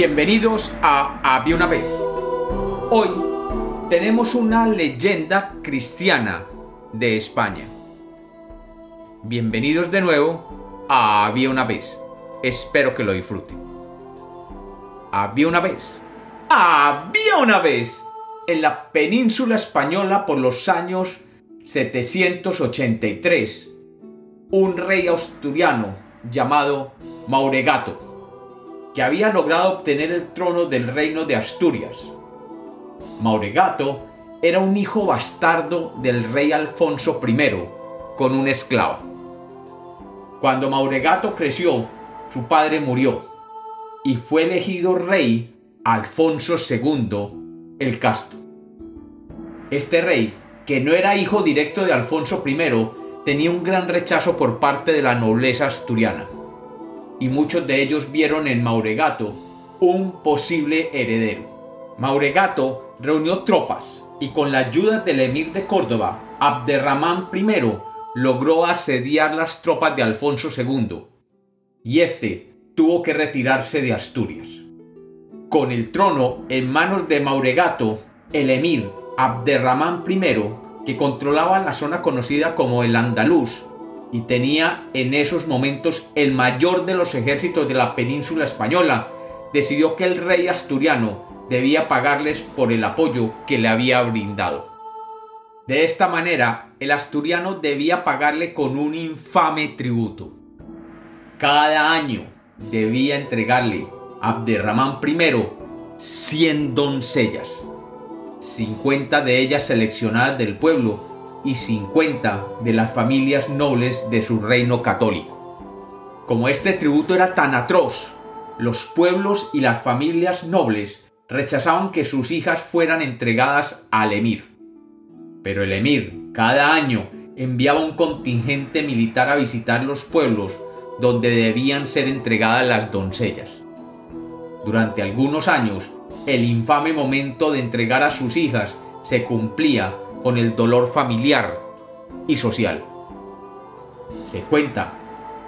Bienvenidos a Había una vez. Hoy tenemos una leyenda cristiana de España. Bienvenidos de nuevo a Había una vez. Espero que lo disfruten. Había una vez. Había una vez en la península española por los años 783 un rey asturiano llamado Mauregato que había logrado obtener el trono del reino de Asturias. Mauregato era un hijo bastardo del rey Alfonso I con una esclava. Cuando Mauregato creció, su padre murió y fue elegido rey Alfonso II el Casto. Este rey, que no era hijo directo de Alfonso I, tenía un gran rechazo por parte de la nobleza asturiana y muchos de ellos vieron en Mauregato un posible heredero. Mauregato reunió tropas y con la ayuda del emir de Córdoba, Abderramán I, logró asediar las tropas de Alfonso II, y éste tuvo que retirarse de Asturias. Con el trono en manos de Mauregato, el emir Abderramán I, que controlaba la zona conocida como el Andaluz, y tenía en esos momentos el mayor de los ejércitos de la península española, decidió que el rey asturiano debía pagarles por el apoyo que le había brindado. De esta manera, el asturiano debía pagarle con un infame tributo. Cada año debía entregarle a Abderramán I 100 doncellas, 50 de ellas seleccionadas del pueblo y 50 de las familias nobles de su reino católico. Como este tributo era tan atroz, los pueblos y las familias nobles rechazaban que sus hijas fueran entregadas al emir. Pero el emir cada año enviaba un contingente militar a visitar los pueblos donde debían ser entregadas las doncellas. Durante algunos años, el infame momento de entregar a sus hijas se cumplía con el dolor familiar y social. Se cuenta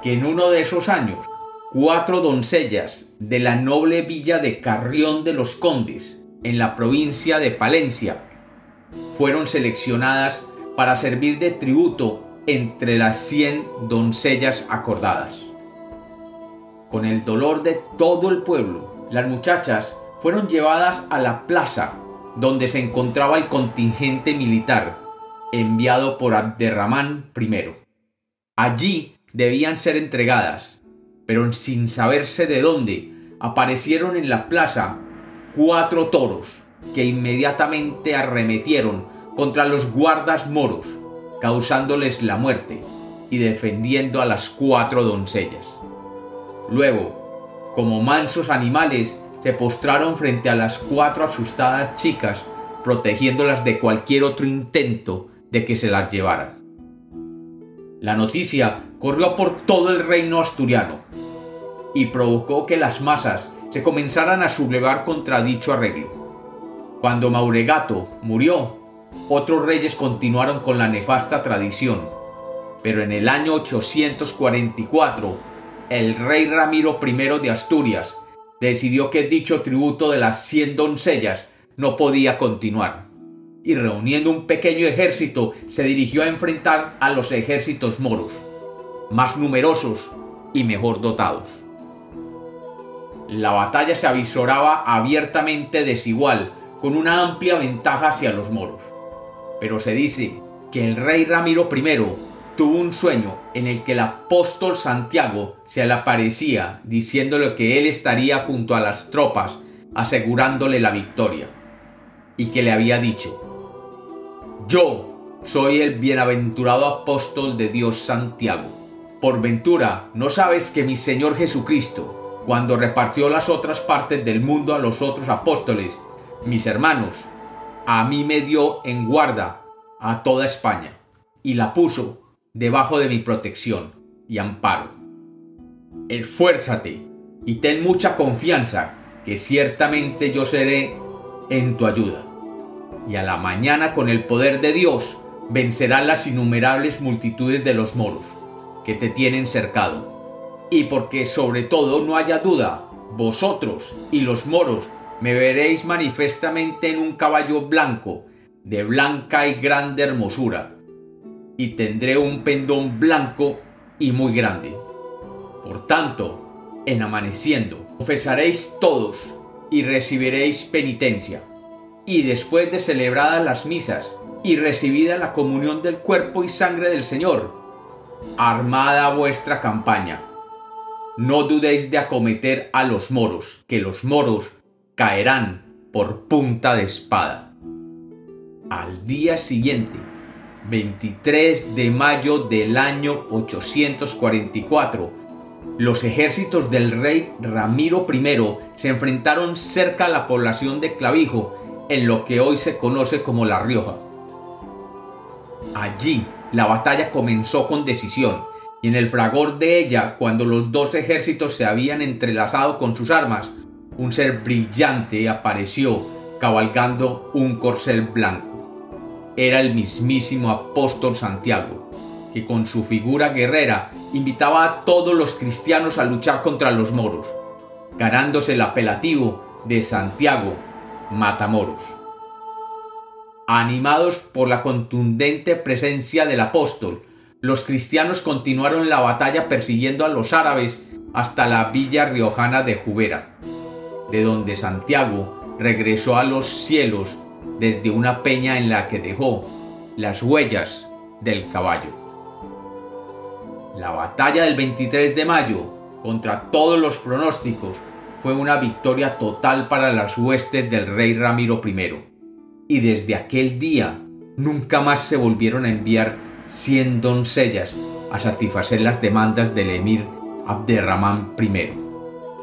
que en uno de esos años, cuatro doncellas de la noble villa de Carrión de los Condes, en la provincia de Palencia, fueron seleccionadas para servir de tributo entre las 100 doncellas acordadas. Con el dolor de todo el pueblo, las muchachas fueron llevadas a la plaza donde se encontraba el contingente militar enviado por Abderramán I. Allí debían ser entregadas, pero sin saberse de dónde, aparecieron en la plaza cuatro toros que inmediatamente arremetieron contra los guardas moros, causándoles la muerte y defendiendo a las cuatro doncellas. Luego, como mansos animales, se postraron frente a las cuatro asustadas chicas, protegiéndolas de cualquier otro intento de que se las llevaran. La noticia corrió por todo el reino asturiano y provocó que las masas se comenzaran a sublevar contra dicho arreglo. Cuando Mauregato murió, otros reyes continuaron con la nefasta tradición, pero en el año 844, el rey Ramiro I de Asturias decidió que dicho tributo de las cien doncellas no podía continuar, y reuniendo un pequeño ejército se dirigió a enfrentar a los ejércitos moros, más numerosos y mejor dotados. La batalla se avisoraba abiertamente desigual, con una amplia ventaja hacia los moros. Pero se dice que el rey Ramiro I tuvo un sueño en el que el apóstol Santiago se le aparecía diciéndole que él estaría junto a las tropas asegurándole la victoria y que le había dicho, yo soy el bienaventurado apóstol de Dios Santiago. Por ventura, ¿no sabes que mi Señor Jesucristo, cuando repartió las otras partes del mundo a los otros apóstoles, mis hermanos, a mí me dio en guarda a toda España y la puso debajo de mi protección y amparo. Esfuérzate y ten mucha confianza que ciertamente yo seré en tu ayuda. Y a la mañana con el poder de Dios vencerás las innumerables multitudes de los moros que te tienen cercado. Y porque sobre todo no haya duda vosotros y los moros me veréis manifestamente en un caballo blanco, de blanca y grande hermosura, y tendré un pendón blanco y muy grande. Por tanto, en amaneciendo, confesaréis todos y recibiréis penitencia. Y después de celebradas las misas y recibida la comunión del cuerpo y sangre del Señor, armada vuestra campaña. No dudéis de acometer a los moros, que los moros caerán por punta de espada. Al día siguiente, 23 de mayo del año 844, los ejércitos del rey Ramiro I se enfrentaron cerca a la población de Clavijo, en lo que hoy se conoce como La Rioja. Allí la batalla comenzó con decisión, y en el fragor de ella, cuando los dos ejércitos se habían entrelazado con sus armas, un ser brillante apareció cabalgando un corcel blanco. Era el mismísimo apóstol Santiago, que con su figura guerrera invitaba a todos los cristianos a luchar contra los moros, ganándose el apelativo de Santiago Matamoros. Animados por la contundente presencia del apóstol, los cristianos continuaron la batalla persiguiendo a los árabes hasta la villa riojana de Jubera, de donde Santiago regresó a los cielos desde una peña en la que dejó las huellas del caballo. La batalla del 23 de mayo, contra todos los pronósticos, fue una victoria total para las huestes del rey Ramiro I. Y desde aquel día nunca más se volvieron a enviar 100 doncellas a satisfacer las demandas del emir Abderramán I.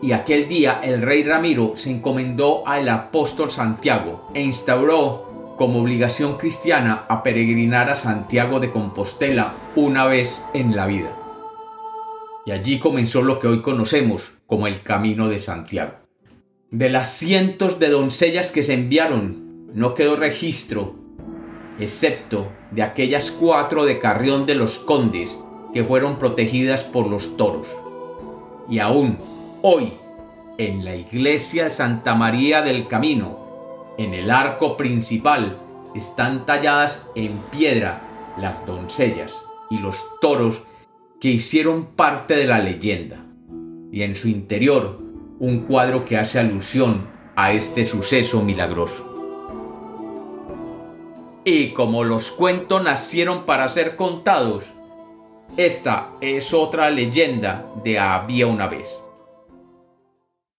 Y aquel día el rey Ramiro se encomendó al apóstol Santiago e instauró como obligación cristiana a peregrinar a Santiago de Compostela una vez en la vida y allí comenzó lo que hoy conocemos como el Camino de Santiago. De las cientos de doncellas que se enviaron, no quedó registro, excepto de aquellas cuatro de Carrión de los Condes que fueron protegidas por los toros. Y aún hoy, en la iglesia Santa María del Camino, en el arco principal, están talladas en piedra las doncellas y los toros que hicieron parte de la leyenda, y en su interior un cuadro que hace alusión a este suceso milagroso. Y como los cuentos nacieron para ser contados, esta es otra leyenda de había una vez.